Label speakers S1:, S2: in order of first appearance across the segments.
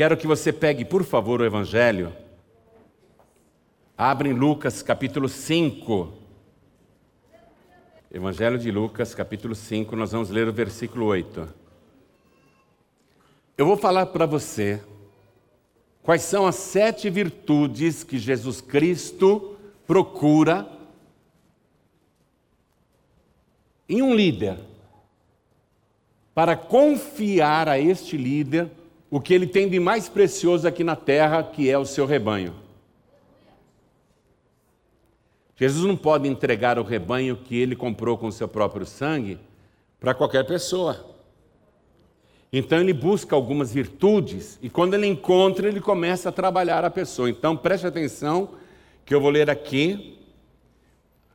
S1: Quero que você pegue, por favor, o Evangelho. Abre em Lucas capítulo 5. Evangelho de Lucas, capítulo 5, nós vamos ler o versículo 8. Eu vou falar para você quais são as sete virtudes que Jesus Cristo procura em um líder, para confiar a este líder o que ele tem de mais precioso aqui na terra, que é o seu rebanho. Jesus não pode entregar o rebanho que ele comprou com o seu próprio sangue para qualquer pessoa. Então ele busca algumas virtudes e quando ele encontra, ele começa a trabalhar a pessoa. Então preste atenção que eu vou ler aqui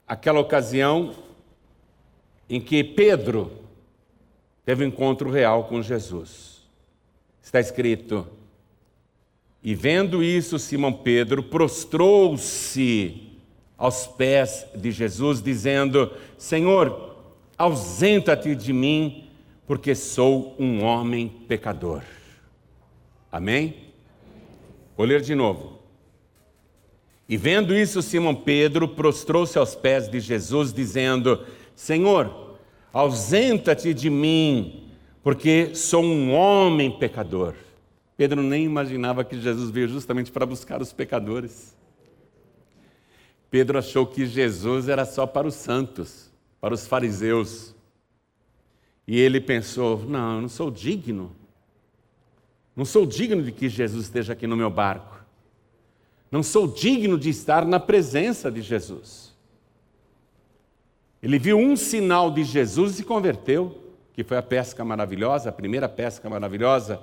S1: aquela ocasião em que Pedro teve um encontro real com Jesus. Está escrito: E vendo isso, Simão Pedro prostrou-se aos pés de Jesus, dizendo: Senhor, ausenta-te de mim, porque sou um homem pecador. Amém? Vou ler de novo. E vendo isso, Simão Pedro prostrou-se aos pés de Jesus, dizendo: Senhor, ausenta-te de mim, porque sou um homem pecador. Pedro nem imaginava que Jesus veio justamente para buscar os pecadores. Pedro achou que Jesus era só para os santos, para os fariseus. E ele pensou: não, eu não sou digno. Não sou digno de que Jesus esteja aqui no meu barco. Não sou digno de estar na presença de Jesus. Ele viu um sinal de Jesus e se converteu, que foi a pesca maravilhosa, a primeira pesca maravilhosa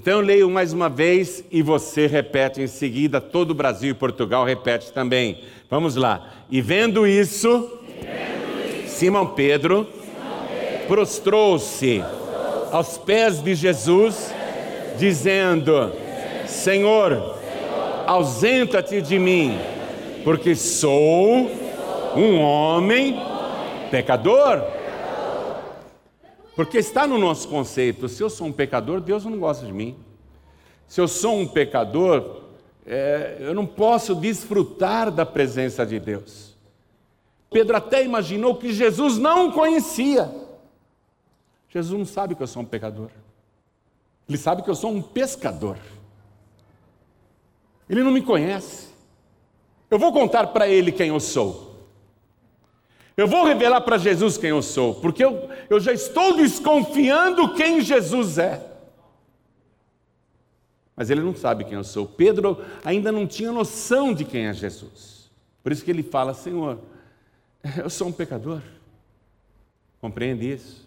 S1: então eu leio mais uma vez e você repete em seguida, todo o Brasil e Portugal repete também. Vamos lá. E vendo isso, Simão Pedro, Pedro prostrou-se aos pés de Jesus, dizendo: Senhor, ausenta-te de mim, porque sou um homem pecador. Porque está no nosso conceito: se eu sou um pecador, Deus não gosta de mim. Se eu sou um pecador, é, eu não posso desfrutar da presença de Deus. Pedro até imaginou que Jesus não conhecia. Jesus não sabe que eu sou um pecador. Ele sabe que eu sou um pescador. Ele não me conhece. Eu vou contar para ele quem eu sou. Eu vou revelar para Jesus quem eu sou, porque eu, eu já estou desconfiando quem Jesus é. Mas ele não sabe quem eu sou. Pedro ainda não tinha noção de quem é Jesus. Por isso que ele fala: Senhor, eu sou um pecador. Compreende isso?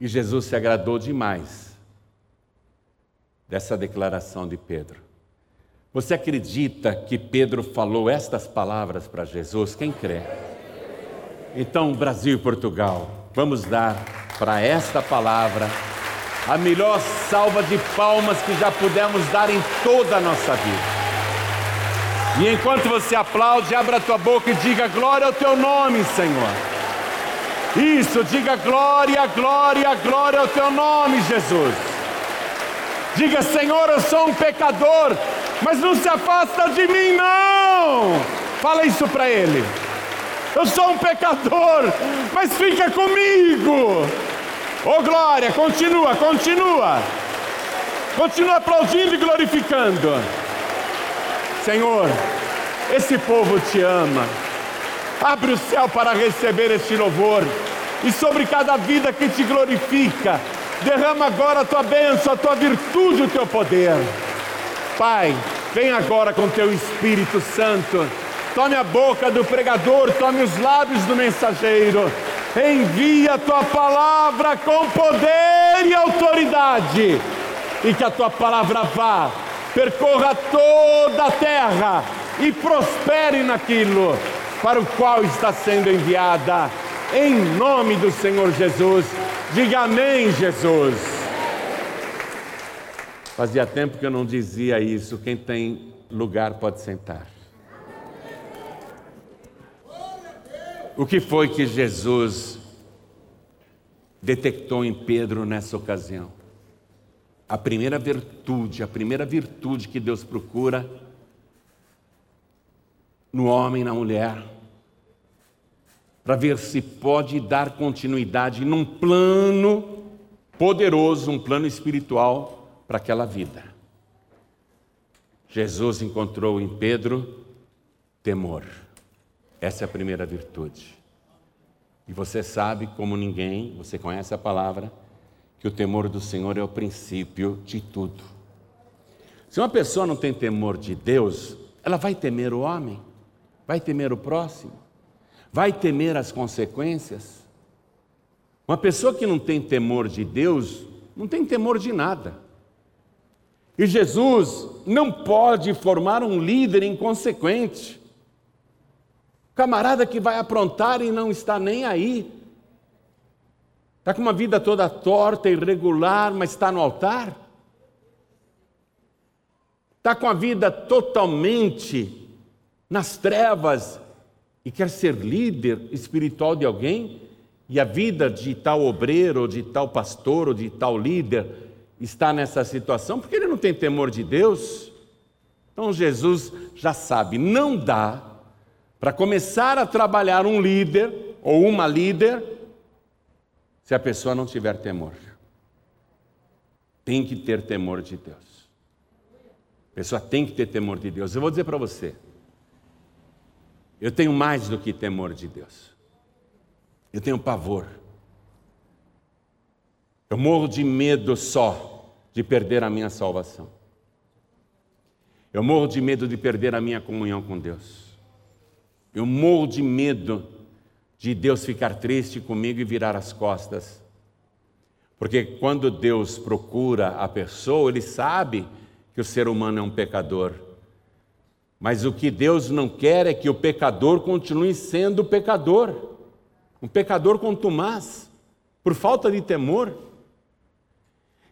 S1: E Jesus se agradou demais dessa declaração de Pedro. Você acredita que Pedro falou estas palavras para Jesus? Quem crê? Então, Brasil e Portugal, vamos dar para esta palavra a melhor salva de palmas que já pudemos dar em toda a nossa vida. E enquanto você aplaude, abra a tua boca e diga glória ao teu nome, Senhor. Isso, diga glória, glória, glória ao teu nome, Jesus. Diga, Senhor, eu sou um pecador, mas não se afasta de mim, não. Fala isso para ele. Eu sou um pecador, mas fica comigo. Oh glória, continua, continua. Continua aplaudindo e glorificando. Senhor, esse povo te ama. Abre o céu para receber este louvor. E sobre cada vida que te glorifica, derrama agora a tua bênção, a tua virtude, o teu poder. Pai, vem agora com teu Espírito Santo. Tome a boca do pregador, tome os lábios do mensageiro. Envia a tua palavra com poder e autoridade. E que a tua palavra vá, percorra toda a terra e prospere naquilo para o qual está sendo enviada. Em nome do Senhor Jesus. Diga amém, Jesus. Fazia tempo que eu não dizia isso. Quem tem lugar pode sentar. O que foi que Jesus detectou em Pedro nessa ocasião? a primeira virtude, a primeira virtude que Deus procura no homem na mulher, para ver se pode dar continuidade num plano poderoso, um plano espiritual para aquela vida. Jesus encontrou em Pedro temor. Essa é a primeira virtude. E você sabe, como ninguém, você conhece a palavra, que o temor do Senhor é o princípio de tudo. Se uma pessoa não tem temor de Deus, ela vai temer o homem, vai temer o próximo, vai temer as consequências. Uma pessoa que não tem temor de Deus, não tem temor de nada. E Jesus não pode formar um líder inconsequente. Camarada que vai aprontar e não está nem aí. Está com uma vida toda torta, irregular, mas está no altar? Está com a vida totalmente nas trevas e quer ser líder espiritual de alguém? E a vida de tal obreiro, ou de tal pastor, ou de tal líder está nessa situação porque ele não tem temor de Deus? Então Jesus já sabe, não dá para começar a trabalhar um líder ou uma líder se a pessoa não tiver temor. Tem que ter temor de Deus. A pessoa tem que ter temor de Deus. Eu vou dizer para você, eu tenho mais do que temor de Deus. Eu tenho pavor. Eu morro de medo só de perder a minha salvação. Eu morro de medo de perder a minha comunhão com Deus. Eu morro de medo de Deus ficar triste comigo e virar as costas. Porque quando Deus procura a pessoa, Ele sabe que o ser humano é um pecador. Mas o que Deus não quer é que o pecador continue sendo pecador, um pecador contumaz, por falta de temor.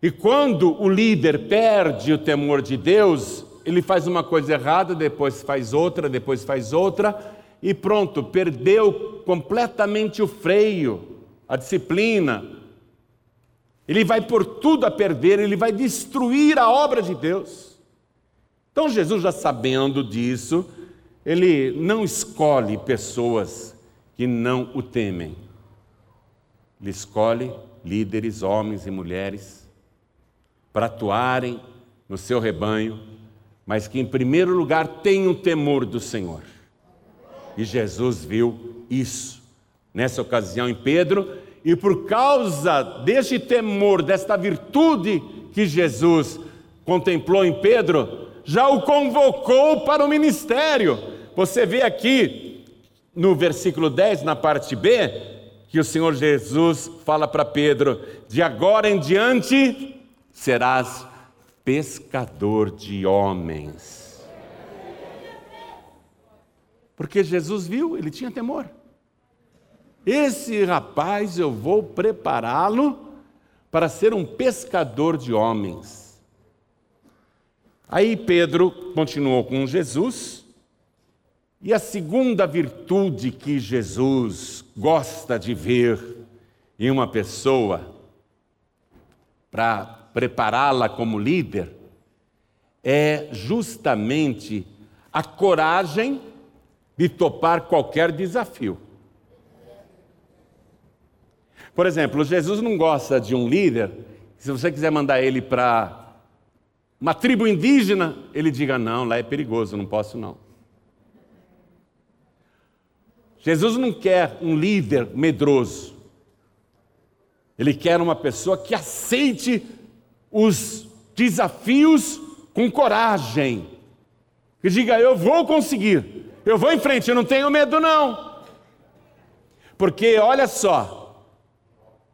S1: E quando o líder perde o temor de Deus, ele faz uma coisa errada, depois faz outra, depois faz outra, e pronto, perdeu completamente o freio, a disciplina. Ele vai por tudo a perder, ele vai destruir a obra de Deus. Então, Jesus, já sabendo disso, ele não escolhe pessoas que não o temem. Ele escolhe líderes, homens e mulheres, para atuarem no seu rebanho, mas que, em primeiro lugar, tenham temor do Senhor. E Jesus viu isso nessa ocasião em Pedro, e por causa deste temor, desta virtude que Jesus contemplou em Pedro, já o convocou para o ministério. Você vê aqui no versículo 10, na parte B, que o Senhor Jesus fala para Pedro: de agora em diante serás pescador de homens. Porque Jesus viu, ele tinha temor. Esse rapaz eu vou prepará-lo para ser um pescador de homens. Aí Pedro continuou com Jesus, e a segunda virtude que Jesus gosta de ver em uma pessoa, para prepará-la como líder, é justamente a coragem de topar qualquer desafio. Por exemplo, Jesus não gosta de um líder, se você quiser mandar ele para uma tribo indígena, ele diga: não, lá é perigoso, não posso não. Jesus não quer um líder medroso. Ele quer uma pessoa que aceite os desafios com coragem. Que diga: eu vou conseguir. Eu vou em frente, eu não tenho medo, não. Porque, olha só,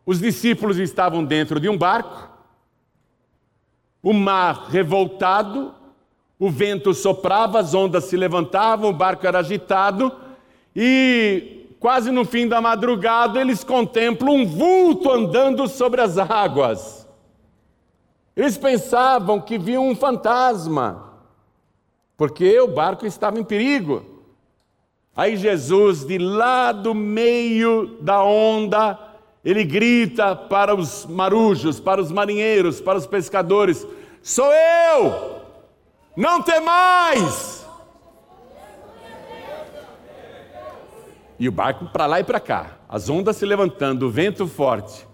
S1: os discípulos estavam dentro de um barco, o mar revoltado, o vento soprava, as ondas se levantavam, o barco era agitado, e quase no fim da madrugada eles contemplam um vulto andando sobre as águas. Eles pensavam que viam um fantasma, porque o barco estava em perigo. Aí Jesus, de lá do meio da onda, ele grita para os marujos, para os marinheiros, para os pescadores: Sou eu! Não tem mais! E o barco para lá e para cá, as ondas se levantando, o vento forte.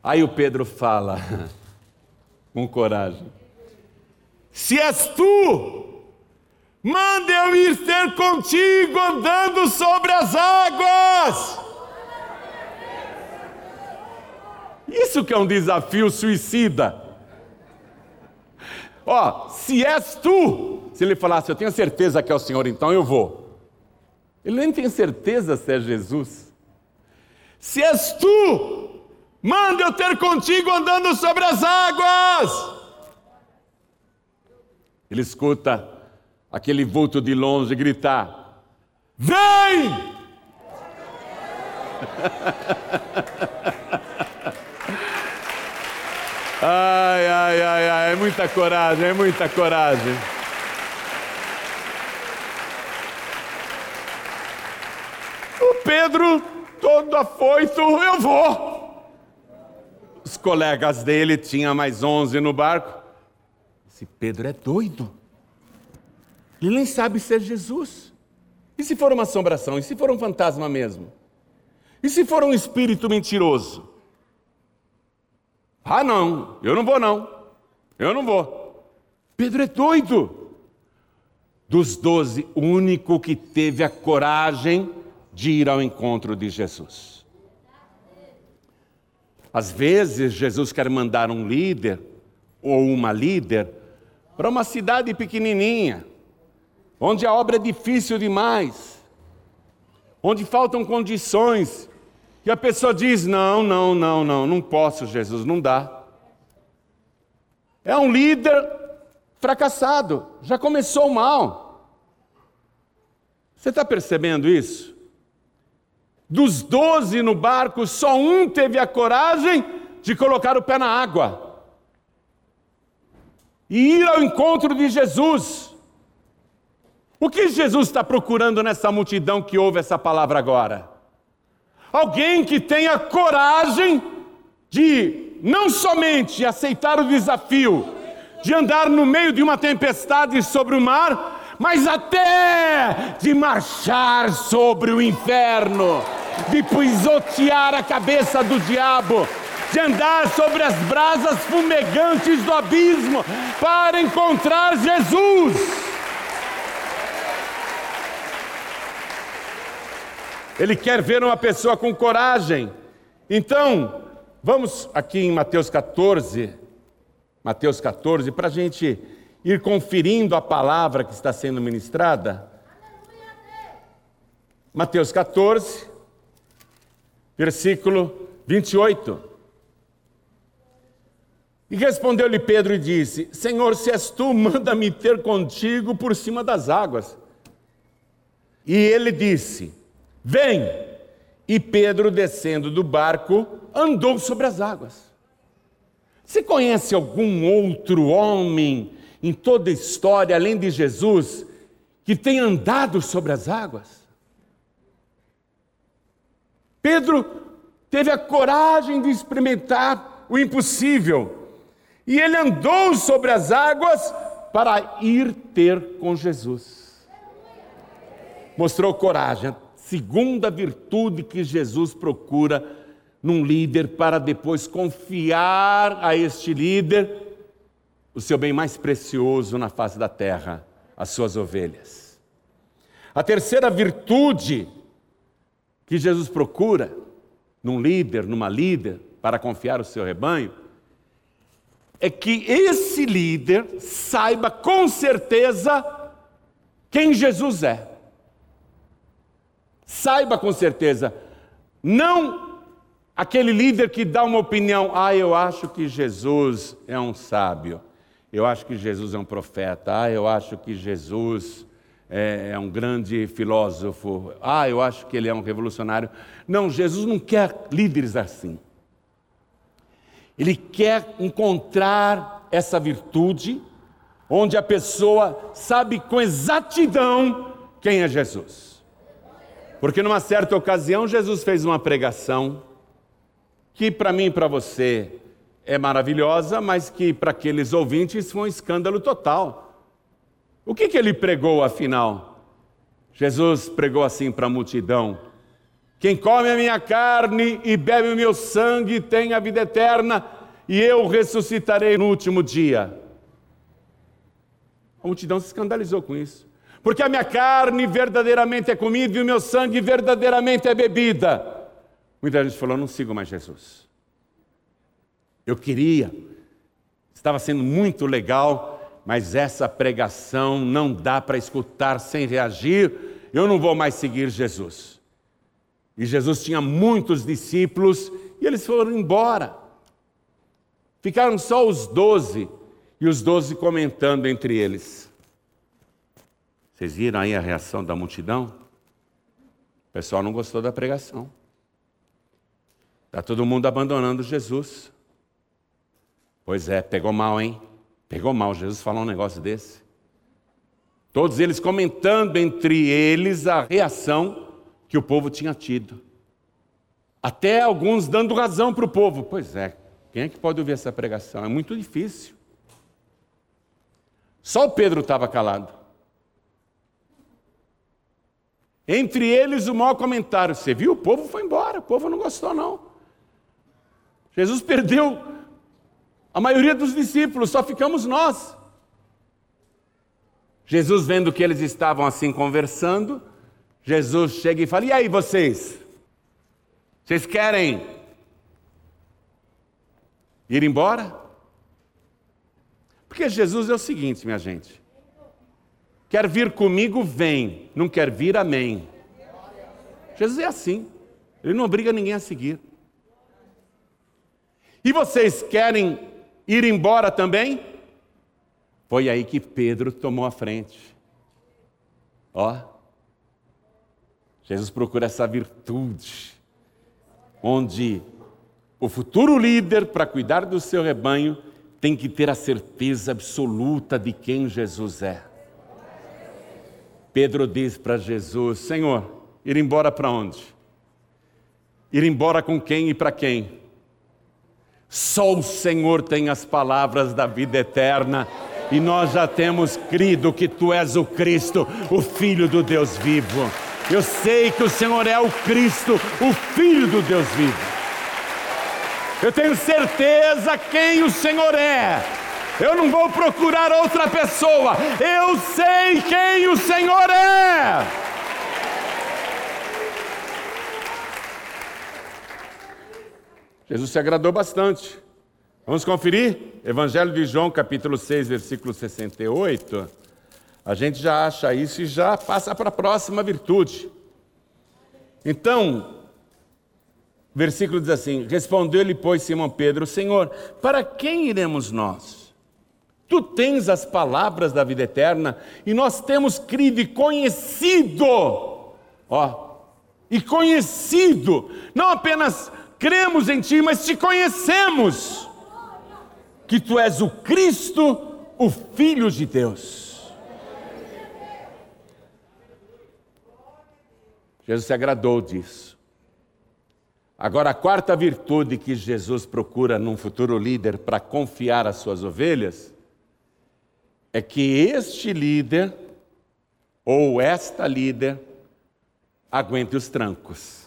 S1: Aí o Pedro fala, com coragem: Se és tu, manda eu ir ter contigo andando sobre as águas. Isso que é um desafio suicida. Ó, se és tu, se ele falasse, eu tenho certeza que é o Senhor, então eu vou. Ele nem tem certeza se é Jesus. Se és tu, manda eu ter contigo andando sobre as águas. Ele escuta aquele vulto de longe gritar: Vem! Ai, ai, ai, ai, é muita coragem, é muita coragem. O Pedro, todo afoito, eu vou. Os colegas dele, tinha mais onze no barco. Esse Pedro é doido. Ele nem sabe ser Jesus. E se for uma assombração? E se for um fantasma mesmo? E se for um espírito mentiroso? Ah, não, eu não vou, não. Eu não vou. Pedro é doido. Dos doze, o único que teve a coragem de ir ao encontro de Jesus. Às vezes, Jesus quer mandar um líder ou uma líder para uma cidade pequenininha, onde a obra é difícil demais, onde faltam condições, e a pessoa diz: Não, não, não, não, não posso, Jesus, não dá. É um líder fracassado, já começou mal. Você está percebendo isso? Dos doze no barco, só um teve a coragem de colocar o pé na água e ir ao encontro de Jesus. O que Jesus está procurando nessa multidão que ouve essa palavra agora? Alguém que tenha coragem de não somente aceitar o desafio de andar no meio de uma tempestade sobre o mar, mas até de marchar sobre o inferno, de pisotear a cabeça do diabo, de andar sobre as brasas fumegantes do abismo para encontrar Jesus. Ele quer ver uma pessoa com coragem. Então, vamos aqui em Mateus 14, Mateus 14, para a gente ir conferindo a palavra que está sendo ministrada. Mateus 14, versículo 28. E respondeu-lhe Pedro e disse: Senhor, se és tu, manda-me ter contigo por cima das águas. E ele disse: Vem! E Pedro, descendo do barco, andou sobre as águas. Você conhece algum outro homem em toda a história, além de Jesus, que tenha andado sobre as águas? Pedro teve a coragem de experimentar o impossível. E ele andou sobre as águas para ir ter com Jesus. Mostrou coragem, segunda virtude que Jesus procura num líder para depois confiar a este líder o seu bem mais precioso na face da terra, as suas ovelhas. A terceira virtude que Jesus procura num líder, numa líder, para confiar o seu rebanho, é que esse líder saiba com certeza quem Jesus é. Saiba com certeza, não aquele líder que dá uma opinião, ah, eu acho que Jesus é um sábio, eu acho que Jesus é um profeta, ah, eu acho que Jesus é, é um grande filósofo, ah, eu acho que ele é um revolucionário. Não, Jesus não quer líderes assim. Ele quer encontrar essa virtude, onde a pessoa sabe com exatidão quem é Jesus. Porque numa certa ocasião Jesus fez uma pregação que para mim e para você é maravilhosa, mas que para aqueles ouvintes foi um escândalo total. O que, que ele pregou afinal? Jesus pregou assim para a multidão: Quem come a minha carne e bebe o meu sangue tem a vida eterna, e eu ressuscitarei no último dia. A multidão se escandalizou com isso. Porque a minha carne verdadeiramente é comida e o meu sangue verdadeiramente é bebida. Muita gente falou: não sigo mais Jesus. Eu queria, estava sendo muito legal, mas essa pregação não dá para escutar sem reagir. Eu não vou mais seguir Jesus. E Jesus tinha muitos discípulos e eles foram embora. Ficaram só os doze e os doze comentando entre eles. Vocês viram aí a reação da multidão? O pessoal não gostou da pregação. Está todo mundo abandonando Jesus. Pois é, pegou mal, hein? Pegou mal. Jesus falou um negócio desse. Todos eles comentando entre eles a reação que o povo tinha tido. Até alguns dando razão para o povo. Pois é, quem é que pode ouvir essa pregação? É muito difícil. Só o Pedro estava calado. Entre eles, o maior comentário: Você viu? O povo foi embora, o povo não gostou, não. Jesus perdeu a maioria dos discípulos, só ficamos nós. Jesus, vendo que eles estavam assim conversando, Jesus chega e fala: E aí vocês? Vocês querem ir embora? Porque Jesus é o seguinte, minha gente: quer vir comigo, vem, não quer vir, amém. Jesus é assim, ele não obriga ninguém a seguir. E vocês querem ir embora também? Foi aí que Pedro tomou a frente. Ó, Jesus procura essa virtude, onde o futuro líder, para cuidar do seu rebanho, tem que ter a certeza absoluta de quem Jesus é. Pedro diz para Jesus: Senhor, ir embora para onde? Ir embora com quem e para quem? Só o Senhor tem as palavras da vida eterna. E nós já temos crido que tu és o Cristo, o Filho do Deus vivo. Eu sei que o Senhor é o Cristo, o Filho do Deus vivo. Eu tenho certeza quem o Senhor é. Eu não vou procurar outra pessoa. Eu sei quem o Senhor é. Jesus se agradou bastante. Vamos conferir? Evangelho de João, capítulo 6, versículo 68. A gente já acha isso e já passa para a próxima virtude. Então, versículo diz assim: Respondeu-lhe, pois, Simão Pedro: Senhor, para quem iremos nós? Tu tens as palavras da vida eterna e nós temos crido e conhecido, ó, e conhecido, não apenas cremos em Ti, mas te conhecemos, que Tu és o Cristo, o Filho de Deus. Jesus se agradou disso. Agora, a quarta virtude que Jesus procura num futuro líder para confiar as suas ovelhas é que este líder ou esta líder aguente os trancos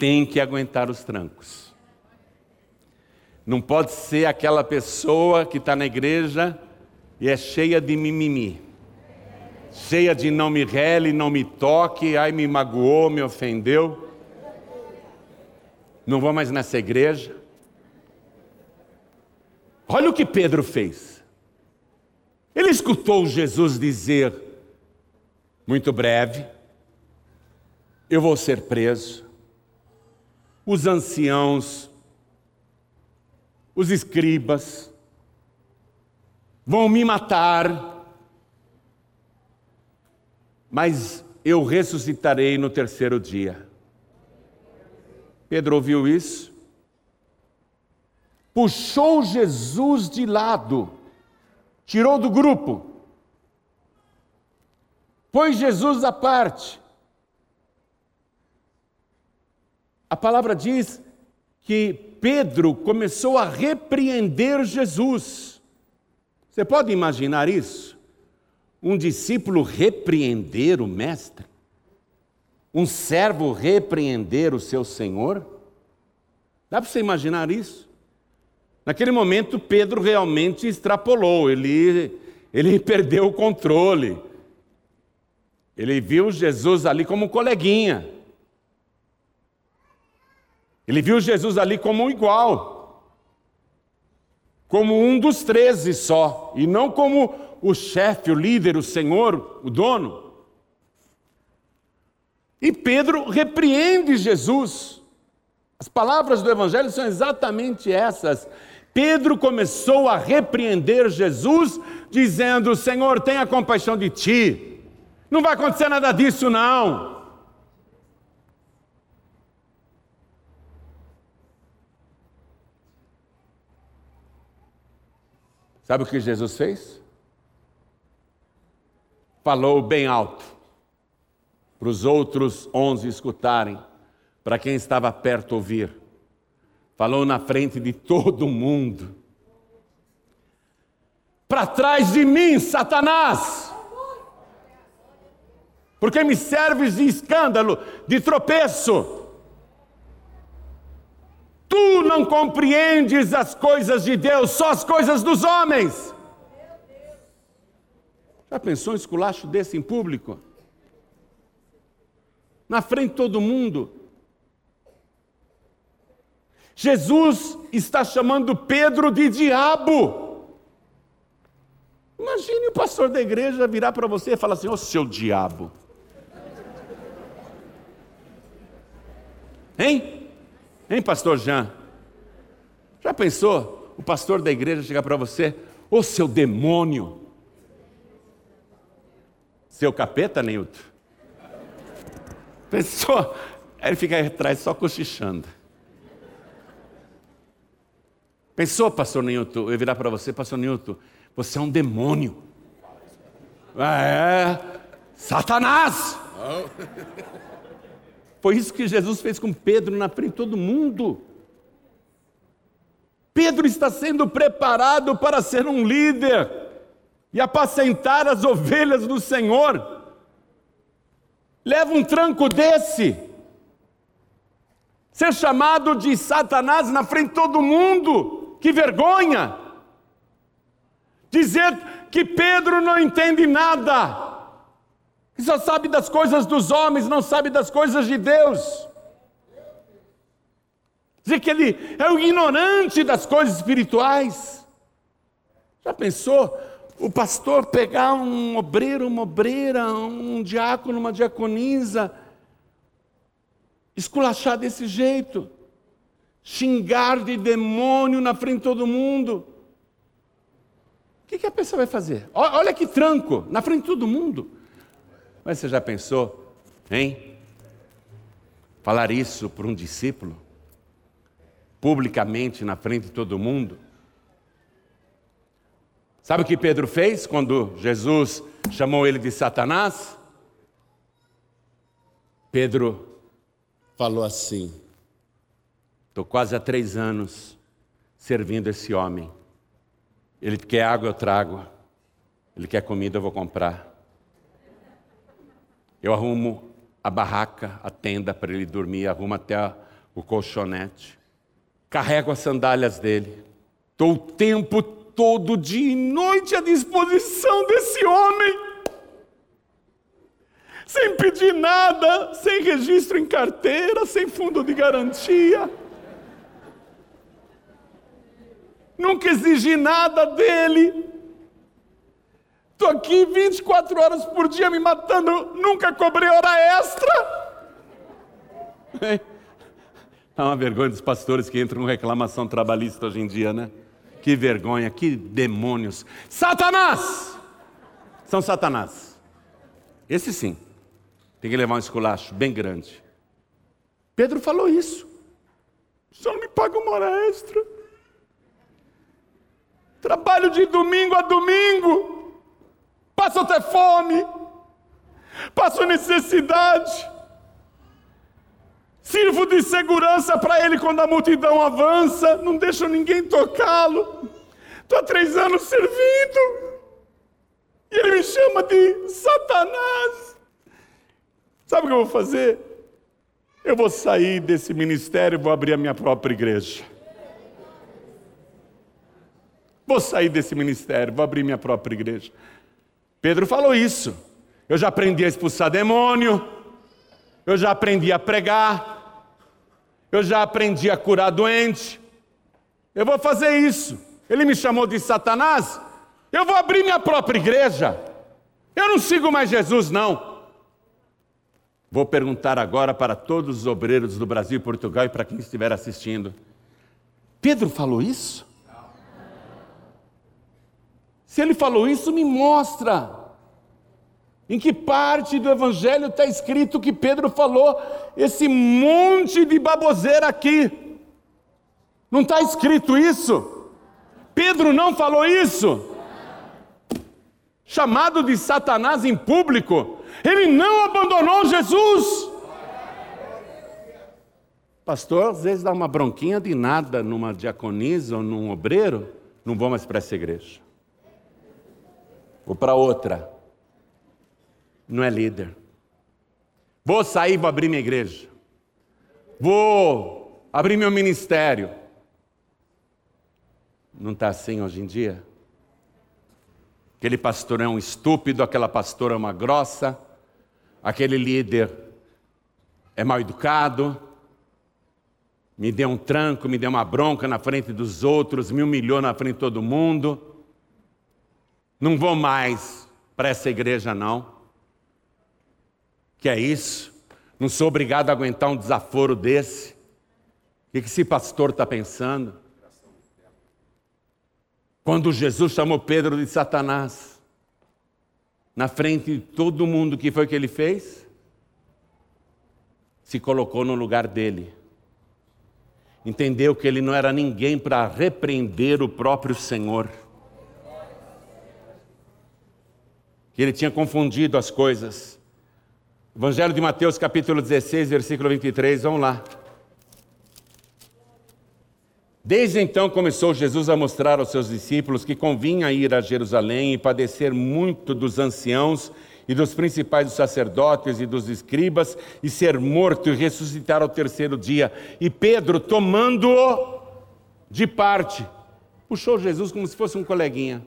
S1: tem que aguentar os trancos. Não pode ser aquela pessoa que está na igreja e é cheia de mimimi, cheia de não me rele, não me toque, ai me magoou, me ofendeu. Não vou mais nessa igreja. Olha o que Pedro fez. Ele escutou Jesus dizer, muito breve, eu vou ser preso os anciãos, os escribas, vão me matar, mas eu ressuscitarei no terceiro dia. Pedro ouviu isso, puxou Jesus de lado, tirou do grupo, pôs Jesus à parte a palavra diz que Pedro começou a repreender Jesus. Você pode imaginar isso? Um discípulo repreender o mestre? Um servo repreender o seu senhor? Dá para você imaginar isso? Naquele momento, Pedro realmente extrapolou, ele, ele perdeu o controle. Ele viu Jesus ali como coleguinha. Ele viu Jesus ali como um igual, como um dos treze só, e não como o chefe, o líder, o senhor, o dono. E Pedro repreende Jesus. As palavras do Evangelho são exatamente essas. Pedro começou a repreender Jesus, dizendo: Senhor, tenha compaixão de ti. Não vai acontecer nada disso, não. Sabe o que Jesus fez? Falou bem alto, para os outros onze escutarem, para quem estava perto ouvir. Falou na frente de todo mundo. Para trás de mim, Satanás! Porque me serves de escândalo, de tropeço. Tu não compreendes as coisas de Deus, só as coisas dos homens. Já pensou um esculacho desse em público? Na frente de todo mundo. Jesus está chamando Pedro de diabo. Imagine o pastor da igreja virar para você e falar assim: Ô oh, seu diabo. Hein? Hein, pastor Jean? Já pensou o pastor da igreja chegar para você, ô oh, seu demônio? Seu capeta, Nilton? Pensou? Aí ele fica aí atrás só cochichando. Pensou, pastor Nilton, eu virar para você, pastor Nilton, você é um demônio. Ah, é, Satanás! Foi isso que Jesus fez com Pedro na frente de todo mundo. Pedro está sendo preparado para ser um líder e apacentar as ovelhas do Senhor. Leva um tranco desse. Ser chamado de Satanás na frente de todo mundo. Que vergonha! Dizer que Pedro não entende nada que só sabe das coisas dos homens, não sabe das coisas de Deus. Dizer que ele é o ignorante das coisas espirituais. Já pensou? O pastor pegar um obreiro, uma obreira, um diácono, uma diaconisa, esculachar desse jeito, xingar de demônio na frente de todo mundo. O que, que a pessoa vai fazer? Olha que tranco, na frente de todo mundo. Mas você já pensou, hein? Falar isso para um discípulo, publicamente, na frente de todo mundo. Sabe o que Pedro fez quando Jesus chamou ele de Satanás? Pedro falou assim: Estou quase há três anos servindo esse homem. Ele quer água, eu trago. Ele quer comida, eu vou comprar. Eu arrumo a barraca, a tenda para ele dormir, arrumo até o colchonete. Carrego as sandálias dele. Estou o tempo todo, dia e noite, à disposição desse homem. Sem pedir nada, sem registro em carteira, sem fundo de garantia. Nunca exigi nada dele. Estou aqui 24 horas por dia me matando, nunca cobrei hora extra. É uma vergonha dos pastores que entram com reclamação trabalhista hoje em dia, né? Que vergonha, que demônios. Satanás! São Satanás. Esse sim. Tem que levar um esculacho bem grande. Pedro falou isso. Só me paga uma hora extra. Trabalho de domingo a domingo passo a ter fome, passo necessidade. Sirvo de segurança para ele quando a multidão avança, não deixo ninguém tocá-lo. Estou há três anos servindo. E ele me chama de Satanás. Sabe o que eu vou fazer? Eu vou sair desse ministério e vou abrir a minha própria igreja. Vou sair desse ministério, vou abrir minha própria igreja. Pedro falou isso. Eu já aprendi a expulsar demônio, eu já aprendi a pregar, eu já aprendi a curar doente. Eu vou fazer isso. Ele me chamou de Satanás, eu vou abrir minha própria igreja. Eu não sigo mais Jesus, não. Vou perguntar agora para todos os obreiros do Brasil e Portugal e para quem estiver assistindo. Pedro falou isso? Se ele falou isso, me mostra. Em que parte do Evangelho está escrito que Pedro falou esse monte de baboseira aqui? Não está escrito isso? Pedro não falou isso? Chamado de Satanás em público, ele não abandonou Jesus. Pastor, às vezes dá uma bronquinha de nada numa diaconisa ou num obreiro, não vou mais para essa igreja. Vou para outra. Não é líder. Vou sair, vou abrir minha igreja. Vou abrir meu ministério. Não está assim hoje em dia? Aquele pastor é um estúpido, aquela pastora é uma grossa, aquele líder é mal educado, me deu um tranco, me deu uma bronca na frente dos outros, me humilhou na frente de todo mundo. Não vou mais para essa igreja, não. Que é isso? Não sou obrigado a aguentar um desaforo desse. O que esse pastor está pensando? Quando Jesus chamou Pedro de Satanás, na frente de todo mundo, o que foi que ele fez? Se colocou no lugar dele. Entendeu que ele não era ninguém para repreender o próprio Senhor. Que ele tinha confundido as coisas. Evangelho de Mateus, capítulo 16, versículo 23, vamos lá. Desde então começou Jesus a mostrar aos seus discípulos que convinha ir a Jerusalém e padecer muito dos anciãos e dos principais dos sacerdotes e dos escribas e ser morto e ressuscitar ao terceiro dia. E Pedro, tomando-o de parte, puxou Jesus como se fosse um coleguinha.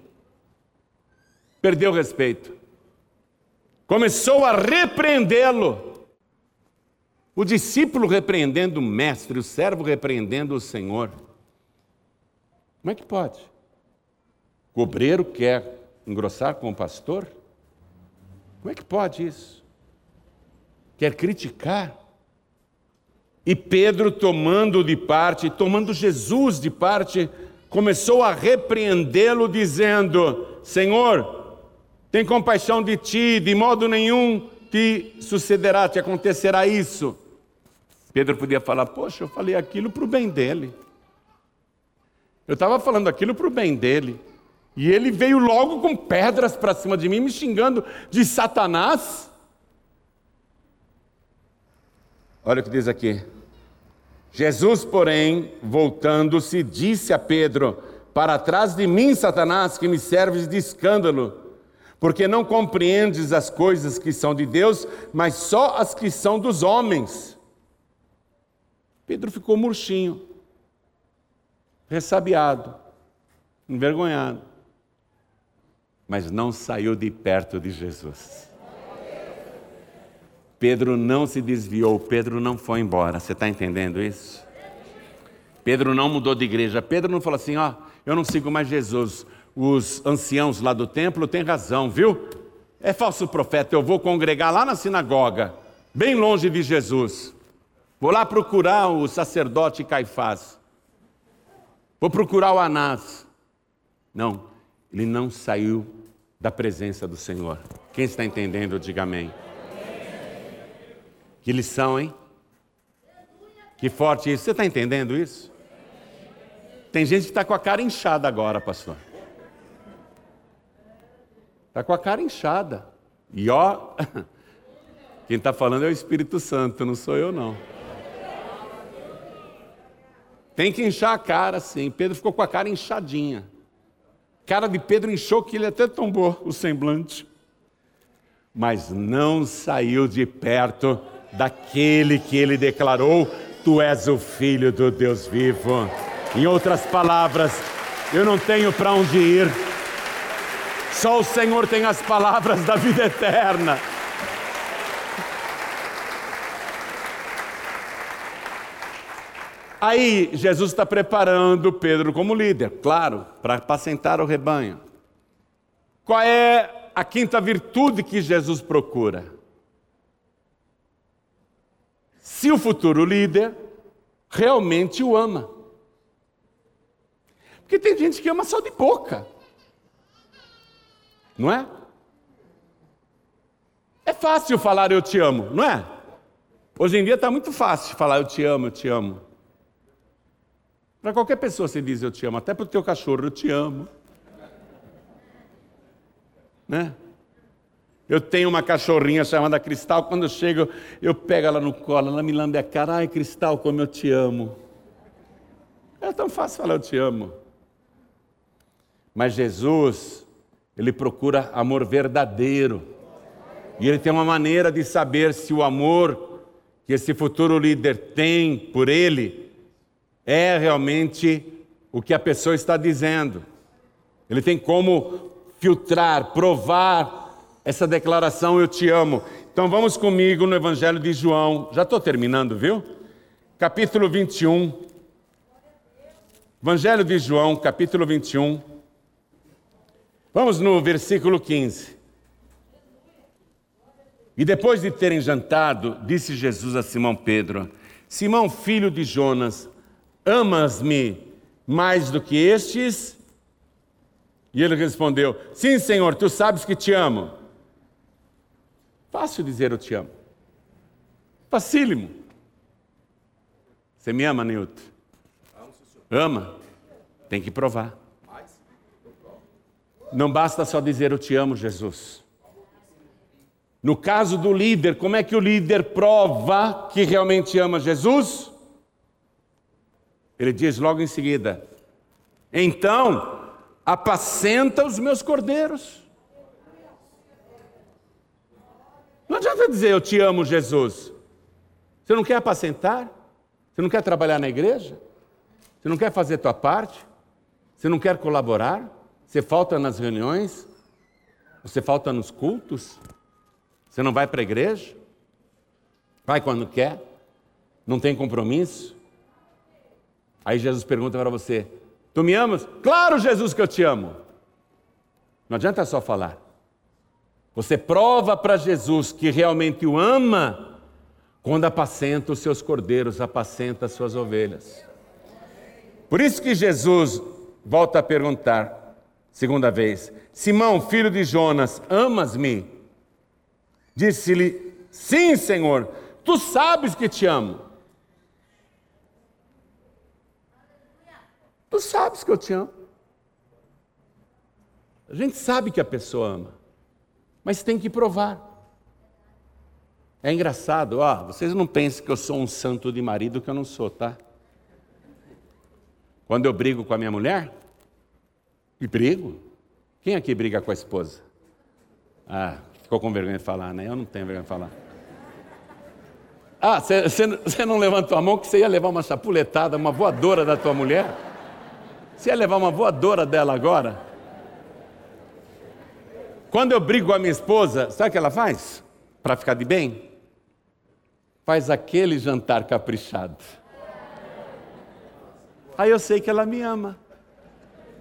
S1: Perdeu o respeito. Começou a repreendê-lo. O discípulo repreendendo o mestre, o servo repreendendo o Senhor. Como é que pode? O obreiro quer engrossar com o pastor? Como é que pode isso? Quer criticar? E Pedro, tomando de parte, tomando Jesus de parte, começou a repreendê-lo, dizendo: Senhor, tem compaixão de ti, de modo nenhum te sucederá, te acontecerá isso. Pedro podia falar: Poxa, eu falei aquilo para o bem dele. Eu estava falando aquilo para o bem dele. E ele veio logo com pedras para cima de mim, me xingando de Satanás. Olha o que diz aqui. Jesus, porém, voltando-se, disse a Pedro: Para trás de mim, Satanás, que me serves de escândalo, porque não compreendes as coisas que são de Deus, mas só as que são dos homens. Pedro ficou murchinho ressabiado, envergonhado, mas não saiu de perto de Jesus. Pedro não se desviou, Pedro não foi embora. Você está entendendo isso? Pedro não mudou de igreja. Pedro não falou assim: ó, eu não sigo mais Jesus. Os anciãos lá do templo têm razão, viu? É falso profeta, eu vou congregar lá na sinagoga, bem longe de Jesus. Vou lá procurar o sacerdote Caifás. Vou procurar o Anás. Não, ele não saiu da presença do Senhor. Quem está entendendo, diga amém. Que lição, hein? Que forte isso. Você está entendendo isso? Tem gente que está com a cara inchada agora, pastor. Está com a cara inchada. E ó, quem está falando é o Espírito Santo, não sou eu não. Tem que inchar a cara, sim. Pedro ficou com a cara inchadinha. Cara de Pedro inchou que ele até tombou o semblante. Mas não saiu de perto daquele que ele declarou: Tu és o filho do Deus vivo. Em outras palavras, eu não tenho para onde ir. Só o Senhor tem as palavras da vida eterna. Aí Jesus está preparando Pedro como líder, claro, para apacentar o rebanho. Qual é a quinta virtude que Jesus procura? Se o futuro líder realmente o ama. Porque tem gente que ama só de boca. Não é? É fácil falar eu te amo, não é? Hoje em dia está muito fácil falar eu te amo, eu te amo. Para qualquer pessoa você diz eu te amo, até para o teu cachorro eu te amo. Né? Eu tenho uma cachorrinha chamada Cristal, quando eu chego, eu pego ela no colo, ela me lambe a cara, ai Cristal, como eu te amo. É tão fácil falar eu te amo. Mas Jesus, ele procura amor verdadeiro. E ele tem uma maneira de saber se o amor que esse futuro líder tem por ele é realmente o que a pessoa está dizendo. Ele tem como filtrar, provar essa declaração eu te amo. Então vamos comigo no Evangelho de João. Já estou terminando, viu? Capítulo 21. Evangelho de João, capítulo 21. Vamos no versículo 15. E depois de terem jantado, disse Jesus a Simão Pedro: Simão, filho de Jonas, Amas-me mais do que estes? E ele respondeu: Sim, Senhor, tu sabes que te amo. Fácil dizer eu te amo. Facílimo. Você me ama, Nilton? Ama? Tem que provar. Não basta só dizer eu te amo, Jesus. No caso do líder, como é que o líder prova que realmente ama Jesus? Ele diz logo em seguida: Então, apacenta os meus cordeiros. Não adianta dizer eu te amo, Jesus. Você não quer apacentar? Você não quer trabalhar na igreja? Você não quer fazer tua parte? Você não quer colaborar? Você falta nas reuniões? Você falta nos cultos? Você não vai para a igreja? Vai quando quer? Não tem compromisso? Aí Jesus pergunta para você: Tu me amas? Claro, Jesus, que eu te amo. Não adianta só falar. Você prova para Jesus que realmente o ama quando apacenta os seus cordeiros, apacenta as suas ovelhas. Por isso que Jesus volta a perguntar, segunda vez: Simão, filho de Jonas, amas-me? Disse-lhe: Sim, Senhor, tu sabes que te amo. Tu sabes que eu te amo. A gente sabe que a pessoa ama, mas tem que provar. É engraçado, ó, vocês não pensem que eu sou um santo de marido que eu não sou, tá? Quando eu brigo com a minha mulher, e brigo, quem aqui briga com a esposa? Ah, ficou com vergonha de falar, né? Eu não tenho vergonha de falar. Ah, você não levantou a mão que você ia levar uma chapuletada, uma voadora da tua mulher? Você ia levar uma voadora dela agora? Quando eu brigo com a minha esposa, sabe o que ela faz? Para ficar de bem? Faz aquele jantar caprichado. Aí eu sei que ela me ama.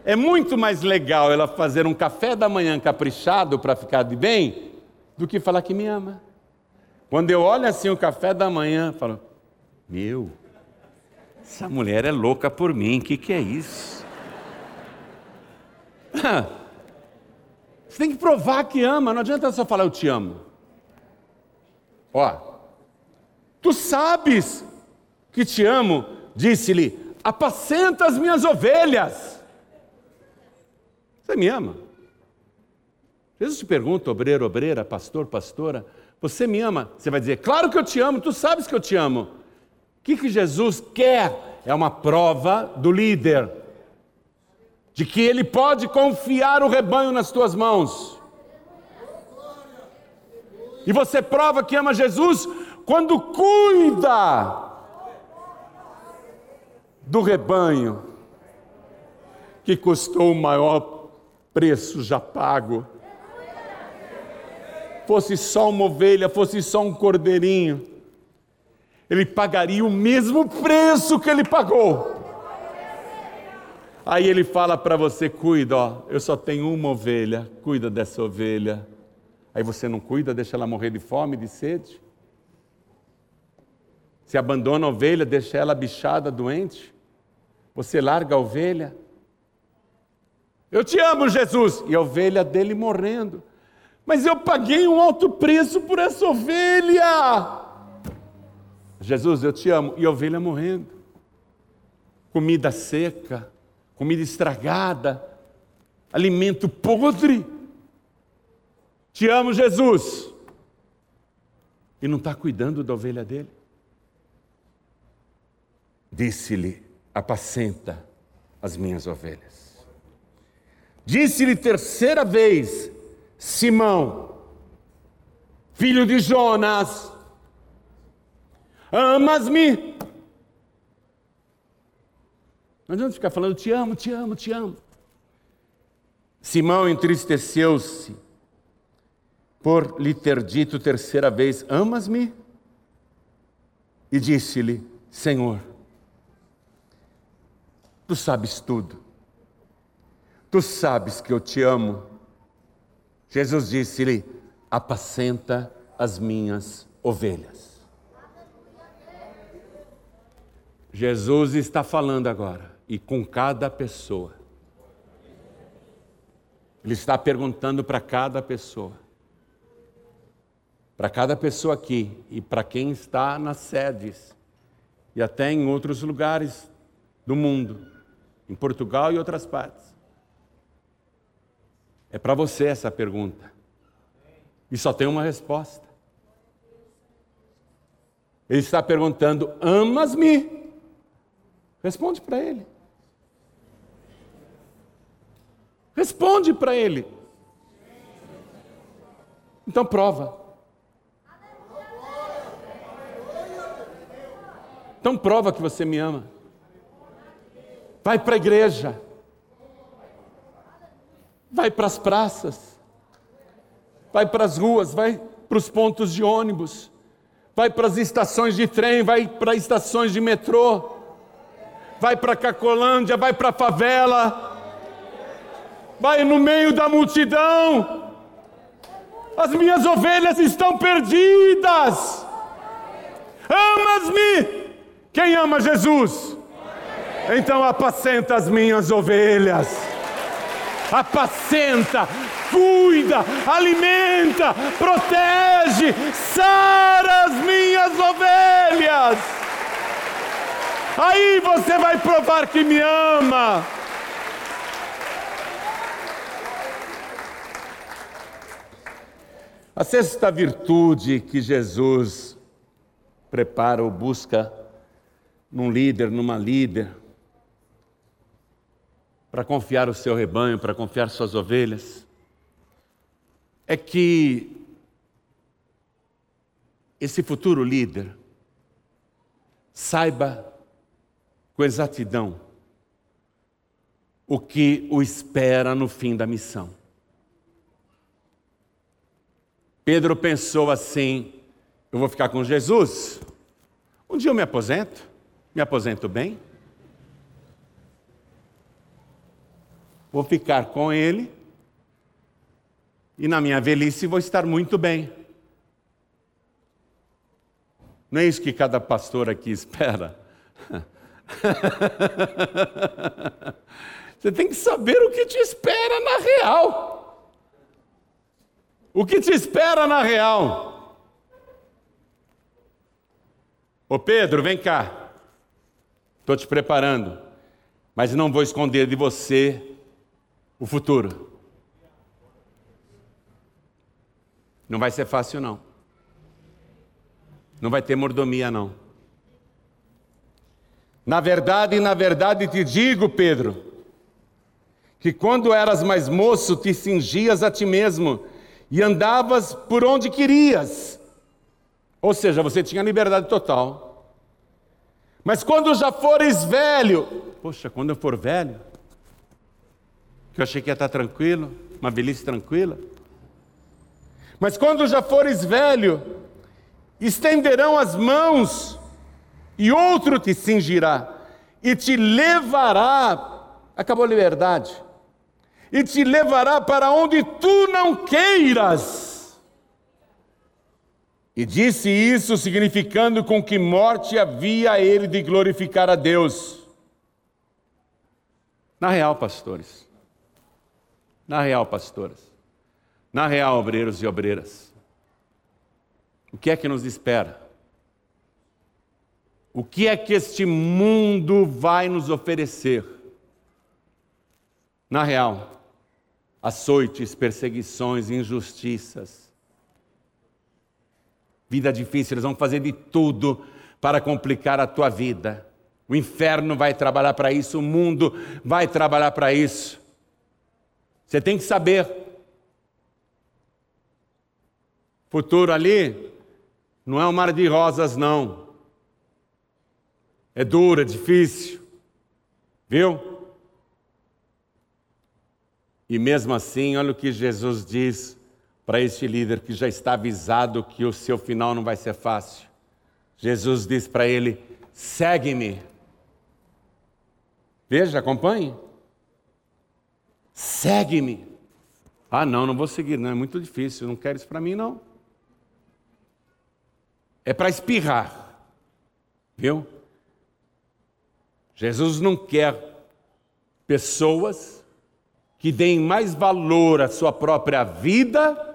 S1: É muito mais legal ela fazer um café da manhã caprichado para ficar de bem do que falar que me ama. Quando eu olho assim o café da manhã, falo: Meu, essa mulher é louca por mim, o que, que é isso? Você tem que provar que ama, não adianta só falar eu te amo. Ó, tu sabes que te amo, disse-lhe, apacenta as minhas ovelhas. Você me ama? Jesus te pergunta, obreiro, obreira, pastor, pastora, você me ama? Você vai dizer, claro que eu te amo, tu sabes que eu te amo. O que, que Jesus quer é uma prova do líder, de que ele pode confiar o rebanho nas tuas mãos. E você prova que ama Jesus quando cuida do rebanho que custou o maior preço já pago. Fosse só uma ovelha, fosse só um cordeirinho, ele pagaria o mesmo preço que ele pagou. Aí ele fala para você: cuida, ó, eu só tenho uma ovelha, cuida dessa ovelha. Aí você não cuida, deixa ela morrer de fome, de sede. Você abandona a ovelha, deixa ela bichada, doente. Você larga a ovelha. Eu te amo, Jesus. E a ovelha dele morrendo. Mas eu paguei um alto preço por essa ovelha. Jesus, eu te amo. E a ovelha morrendo. Comida seca, comida estragada, alimento podre. Te amo, Jesus. E não está cuidando da ovelha dele. Disse-lhe: Apacenta as minhas ovelhas. Disse-lhe terceira vez: Simão, filho de Jonas, amas-me? Não adianta ficar falando, te amo, te amo, te amo. Simão entristeceu-se por lhe ter dito terceira vez: Amas-me? E disse-lhe: Senhor, tu sabes tudo, tu sabes que eu te amo. Jesus disse-lhe: Apacenta as minhas ovelhas. Jesus está falando agora, e com cada pessoa. Ele está perguntando para cada pessoa para cada pessoa aqui e para quem está nas sedes e até em outros lugares do mundo, em Portugal e outras partes. É para você essa pergunta. E só tem uma resposta. Ele está perguntando: Amas-me? Responde para ele. Responde para ele. Então prova. Então prova que você me ama. Vai para a igreja. Vai para as praças. Vai para as ruas, vai para os pontos de ônibus. Vai para as estações de trem, vai para estações de metrô. Vai para Cacolândia, vai para a favela. Vai no meio da multidão. As minhas ovelhas estão perdidas. Amas-me quem ama Jesus? Então apacenta as minhas ovelhas. Apacenta, cuida, alimenta, protege, sara as minhas ovelhas. Aí você vai provar que me ama. A sexta virtude que Jesus prepara ou busca num líder, numa líder, para confiar o seu rebanho, para confiar suas ovelhas, é que esse futuro líder saiba com exatidão o que o espera no fim da missão. Pedro pensou assim: eu vou ficar com Jesus, um dia eu me aposento, me aposento bem. Vou ficar com ele. E na minha velhice vou estar muito bem. Não é isso que cada pastor aqui espera? Você tem que saber o que te espera na real. O que te espera na real? Ô Pedro, vem cá. Estou te preparando, mas não vou esconder de você o futuro. Não vai ser fácil, não. Não vai ter mordomia, não. Na verdade, na verdade te digo, Pedro, que quando eras mais moço te cingias a ti mesmo e andavas por onde querias. Ou seja, você tinha liberdade total. Mas quando já fores velho, poxa, quando eu for velho, que eu achei que ia estar tranquilo, uma velhice tranquila. Mas quando já fores velho, estenderão as mãos e outro te cingirá e te levará, acabou a liberdade, e te levará para onde tu não queiras. E disse isso significando com que morte havia ele de glorificar a Deus. Na real, pastores, na real, pastoras, na real, obreiros e obreiras, o que é que nos espera? O que é que este mundo vai nos oferecer? Na real, açoites, perseguições, injustiças. Vida difícil, eles vão fazer de tudo para complicar a tua vida. O inferno vai trabalhar para isso, o mundo vai trabalhar para isso. Você tem que saber. Futuro ali não é um mar de rosas, não. É duro, é difícil. Viu? E mesmo assim, olha o que Jesus diz para este líder que já está avisado que o seu final não vai ser fácil. Jesus diz para ele: segue-me. Veja, acompanhe. Segue-me. Ah, não, não vou seguir, não, é muito difícil, não quero isso para mim, não. É para espirrar. Viu? Jesus não quer pessoas que deem mais valor à sua própria vida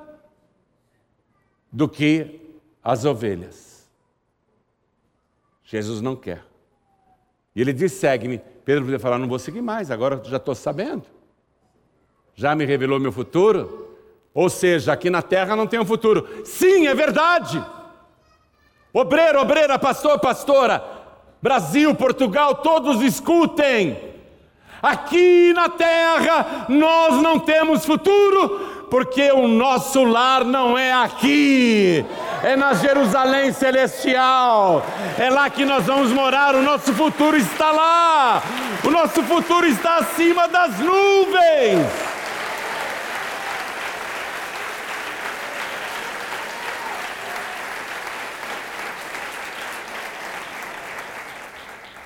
S1: do que as ovelhas. Jesus não quer. E ele diz: segue-me. Pedro podia falar: não vou seguir mais, agora já estou sabendo. Já me revelou meu futuro. Ou seja, aqui na terra não tem um futuro. Sim, é verdade. Obreiro, obreira, pastor, pastora, Brasil, Portugal, todos escutem. Aqui na terra nós não temos futuro, porque o nosso lar não é aqui, é na Jerusalém celestial, é lá que nós vamos morar, o nosso futuro está lá, o nosso futuro está acima das nuvens.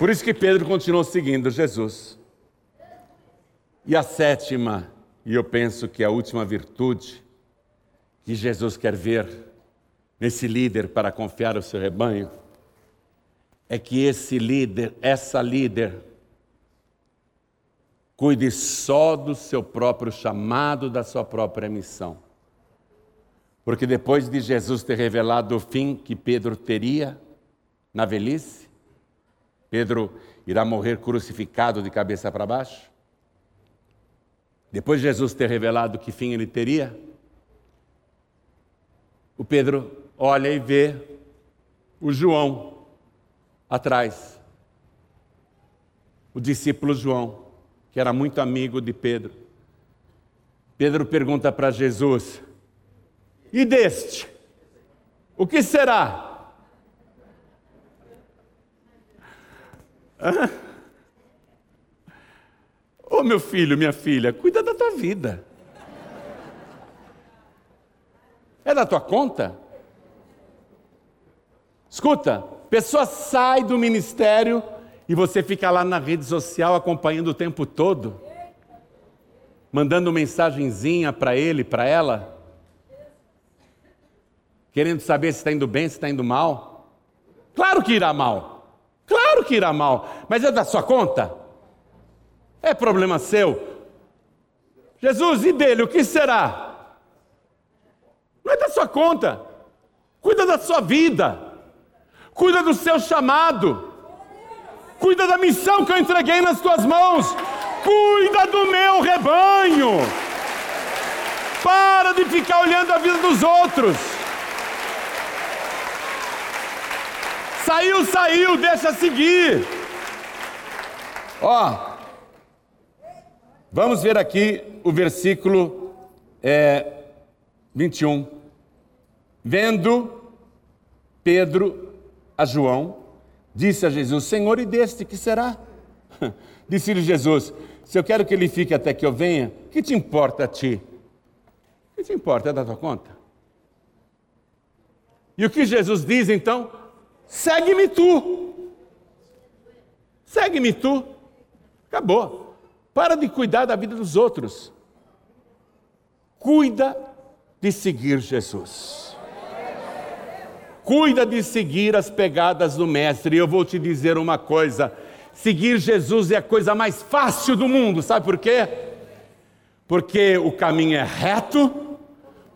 S1: Por isso que Pedro continuou seguindo Jesus. E a sétima, e eu penso que a última virtude que Jesus quer ver nesse líder para confiar o seu rebanho, é que esse líder, essa líder, cuide só do seu próprio chamado, da sua própria missão. Porque depois de Jesus ter revelado o fim que Pedro teria na velhice, Pedro irá morrer crucificado de cabeça para baixo? Depois de Jesus ter revelado que fim ele teria, o Pedro olha e vê o João atrás. O discípulo João, que era muito amigo de Pedro. Pedro pergunta para Jesus: E deste? O que será? Ô oh, meu filho, minha filha, cuida da tua vida. É da tua conta? Escuta, pessoa sai do ministério e você fica lá na rede social acompanhando o tempo todo, mandando mensagenzinha para ele, para ela, querendo saber se está indo bem, se está indo mal. Claro que irá mal. Claro que irá mal, mas é da sua conta? É problema seu? Jesus, e dele, o que será? Não é da sua conta. Cuida da sua vida. Cuida do seu chamado. Cuida da missão que eu entreguei nas tuas mãos. Cuida do meu rebanho. Para de ficar olhando a vida dos outros. Saiu, saiu, deixa seguir. Ó, vamos ver aqui o versículo é, 21. Vendo Pedro a João, disse a Jesus: Senhor, e deste que será? Disse-lhe Jesus: Se eu quero que ele fique até que eu venha, que te importa a ti? que te importa? É da tua conta? E o que Jesus diz então? Segue-me tu. Segue-me tu. Acabou. Para de cuidar da vida dos outros. Cuida de seguir Jesus. Cuida de seguir as pegadas do Mestre. E eu vou te dizer uma coisa: seguir Jesus é a coisa mais fácil do mundo. Sabe por quê? Porque o caminho é reto,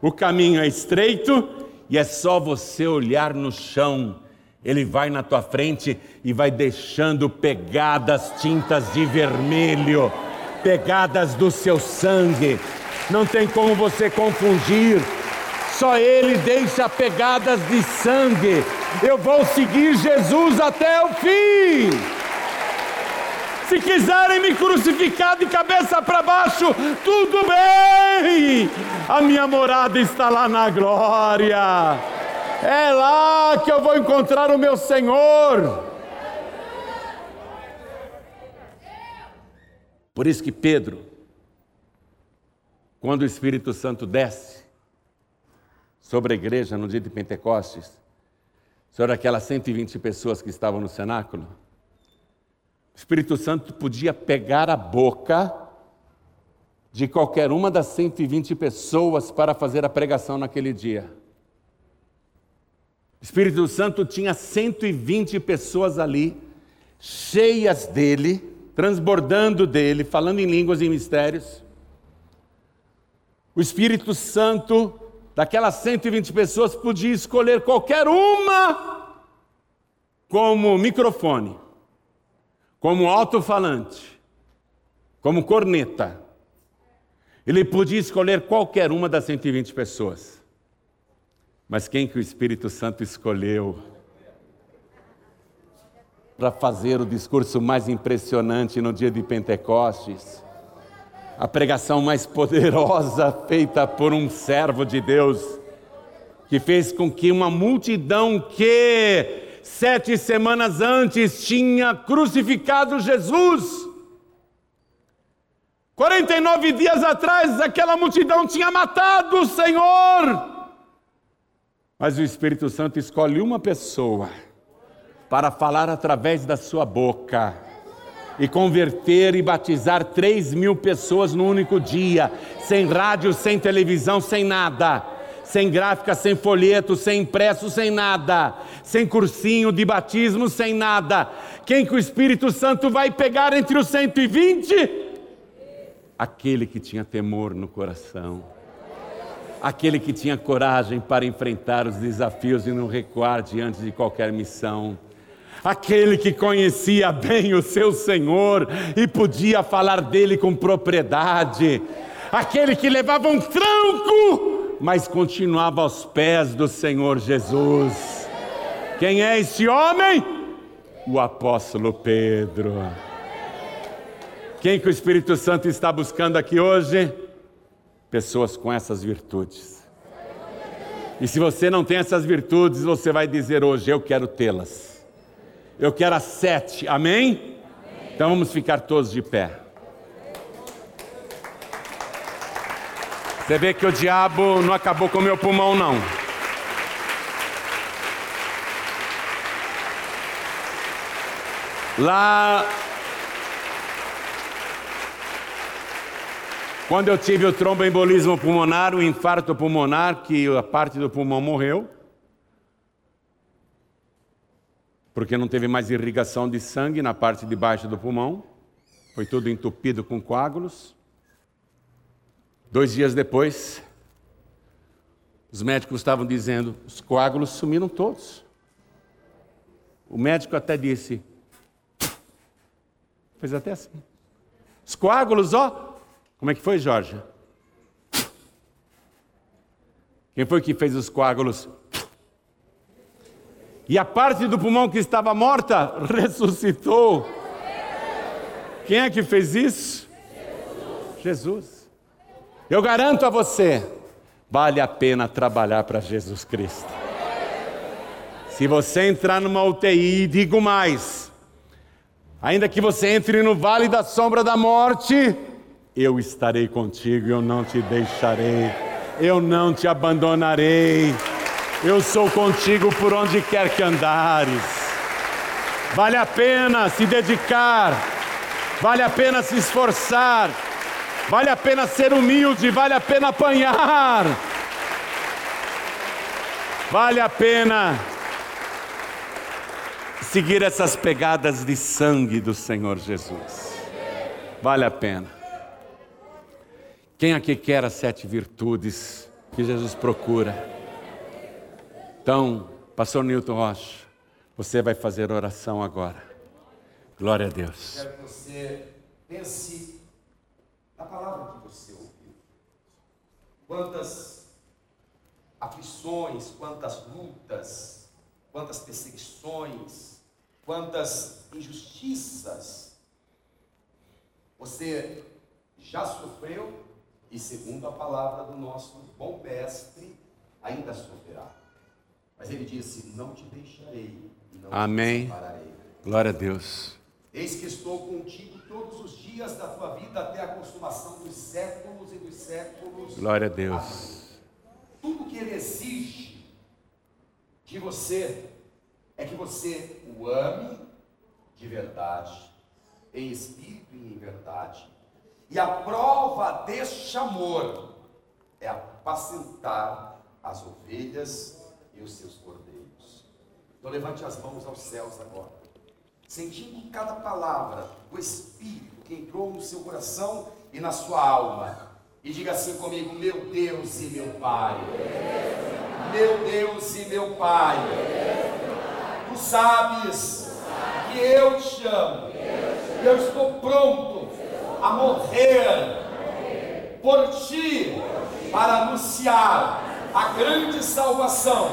S1: o caminho é estreito e é só você olhar no chão. Ele vai na tua frente e vai deixando pegadas tintas de vermelho, pegadas do seu sangue. Não tem como você confundir. Só ele deixa pegadas de sangue. Eu vou seguir Jesus até o fim. Se quiserem me crucificar de cabeça para baixo, tudo bem. A minha morada está lá na glória. É lá que eu vou encontrar o meu Senhor. Por isso que Pedro, quando o Espírito Santo desce sobre a igreja no dia de Pentecostes, sobre aquelas 120 pessoas que estavam no cenáculo, o Espírito Santo podia pegar a boca de qualquer uma das 120 pessoas para fazer a pregação naquele dia. Espírito Santo tinha 120 pessoas ali, cheias dele, transbordando dele, falando em línguas e mistérios. O Espírito Santo, daquelas 120 pessoas, podia escolher qualquer uma como microfone como alto-falante, como corneta. Ele podia escolher qualquer uma das 120 pessoas. Mas quem que o Espírito Santo escolheu para fazer o discurso mais impressionante no dia de Pentecostes? A pregação mais poderosa feita por um servo de Deus, que fez com que uma multidão que sete semanas antes, tinha crucificado Jesus. 49 dias atrás, aquela multidão tinha matado o Senhor. Mas o Espírito Santo escolhe uma pessoa para falar através da sua boca e converter e batizar 3 mil pessoas no único dia, sem rádio, sem televisão, sem nada sem gráfica, sem folheto, sem impresso, sem nada, sem cursinho de batismo, sem nada. Quem que o Espírito Santo vai pegar entre os 120? Aquele que tinha temor no coração, aquele que tinha coragem para enfrentar os desafios e não recuar diante de qualquer missão aquele que conhecia bem o seu Senhor e podia falar dele com propriedade, aquele que levava um tranco mas continuava aos pés do Senhor Jesus. Quem é esse homem? O apóstolo Pedro. Quem que o Espírito Santo está buscando aqui hoje? Pessoas com essas virtudes. E se você não tem essas virtudes, você vai dizer hoje: Eu quero tê-las. Eu quero as sete, amém? amém? Então vamos ficar todos de pé. Você vê que o diabo não acabou com o meu pulmão, não. Lá. Quando eu tive o tromboembolismo pulmonar, o infarto pulmonar, que a parte do pulmão morreu, porque não teve mais irrigação de sangue na parte de baixo do pulmão, foi tudo entupido com coágulos. Dois dias depois, os médicos estavam dizendo: os coágulos sumiram todos. O médico até disse, fez até assim. Os coágulos, ó. Como é que foi, Jorge? Quem foi que fez os coágulos? E a parte do pulmão que estava morta ressuscitou. Quem é que fez isso? Jesus. Eu garanto a você, vale a pena trabalhar para Jesus Cristo. Se você entrar numa UTI, digo mais, ainda que você entre no vale da sombra da morte, eu estarei contigo, eu não te deixarei, eu não te abandonarei, eu sou contigo por onde quer que andares. Vale a pena se dedicar, vale a pena se esforçar, vale a pena ser humilde, vale a pena apanhar, vale a pena seguir essas pegadas de sangue do Senhor Jesus. Vale a pena. Quem aqui quer as sete virtudes que Jesus procura? Então, Pastor Newton Rocha, você vai fazer oração agora. Glória a Deus.
S2: Quero que você pense na palavra que você ouviu. Quantas aflições, quantas lutas, quantas perseguições, quantas injustiças você já sofreu e, segundo a palavra do nosso bom mestre, ainda sofrerá. Mas ele disse: Não te deixarei e não
S1: Amém.
S2: te separarei.
S1: Glória a Deus.
S2: Eis que estou contigo todos os dias da tua vida até a consumação dos séculos e dos séculos.
S1: Glória a Deus.
S2: Tudo que ele exige de você é que você o ame de verdade, em espírito e em verdade. E a prova deste amor é apacentar as ovelhas e os seus cordeiros. Então levante as mãos aos céus agora, sentindo cada palavra do Espírito que entrou no seu coração e na sua alma. E diga assim comigo: Meu Deus e meu Pai. Meu Deus e meu Pai. Tu sabes que eu te amo. Eu estou pronto a morrer por ti para anunciar a grande salvação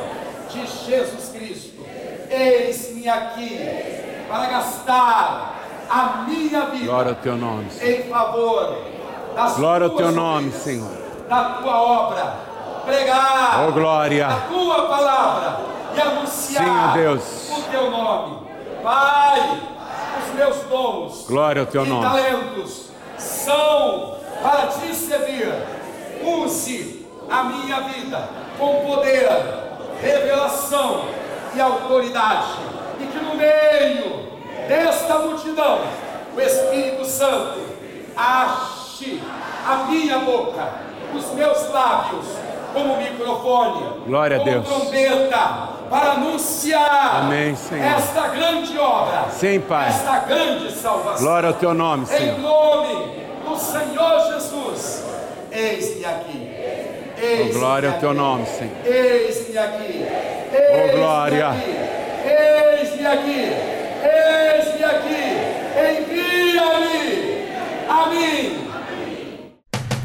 S2: de Jesus Cristo. Eis-me aqui para gastar a minha vida
S1: Glória ao teu nome. Senhor.
S2: em favor das
S1: Glória ao teu nome,
S2: ovelhas,
S1: Senhor.
S2: da tua obra, pregar
S1: Oh, glória.
S2: a tua palavra e anunciar
S1: Sim, Deus.
S2: o teu nome. Pai, os meus dons
S1: Glória ao teu nome.
S2: talentos são para te servir. Use a minha vida com poder, revelação e autoridade. E que no meio desta multidão o Espírito Santo ache a minha boca, os meus lábios como microfone,
S1: Glória a
S2: como
S1: Deus.
S2: trombeta para anunciar
S1: Amém,
S2: esta grande obra,
S1: Sim, Pai.
S2: esta grande salvação.
S1: Glória ao teu nome,
S2: Em
S1: Senhor.
S2: nome do Senhor Jesus, eis-me aqui.
S1: Oh, glória ao teu nome, Senhor.
S2: Eis-me aqui. Eis-me
S1: glória.
S2: aqui. Eis-me aqui. Eis-me aqui. Envia-me a mim.